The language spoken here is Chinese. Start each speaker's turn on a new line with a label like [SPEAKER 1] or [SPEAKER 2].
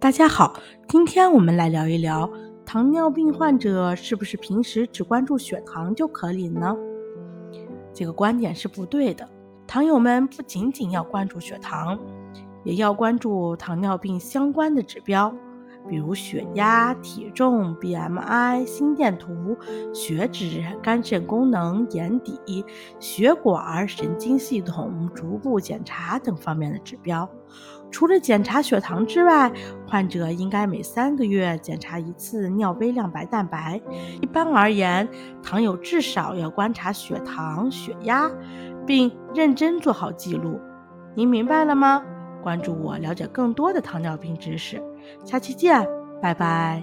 [SPEAKER 1] 大家好，今天我们来聊一聊糖尿病患者是不是平时只关注血糖就可以呢？这个观点是不对的。糖友们不仅仅要关注血糖，也要关注糖尿病相关的指标。比如血压、体重、BMI、心电图、血脂、肝肾功能、眼底、血管、神经系统、逐步检查等方面的指标。除了检查血糖之外，患者应该每三个月检查一次尿微量白蛋白。一般而言，糖友至少要观察血糖、血压，并认真做好记录。您明白了吗？关注我，了解更多的糖尿病知识。下期见，拜拜。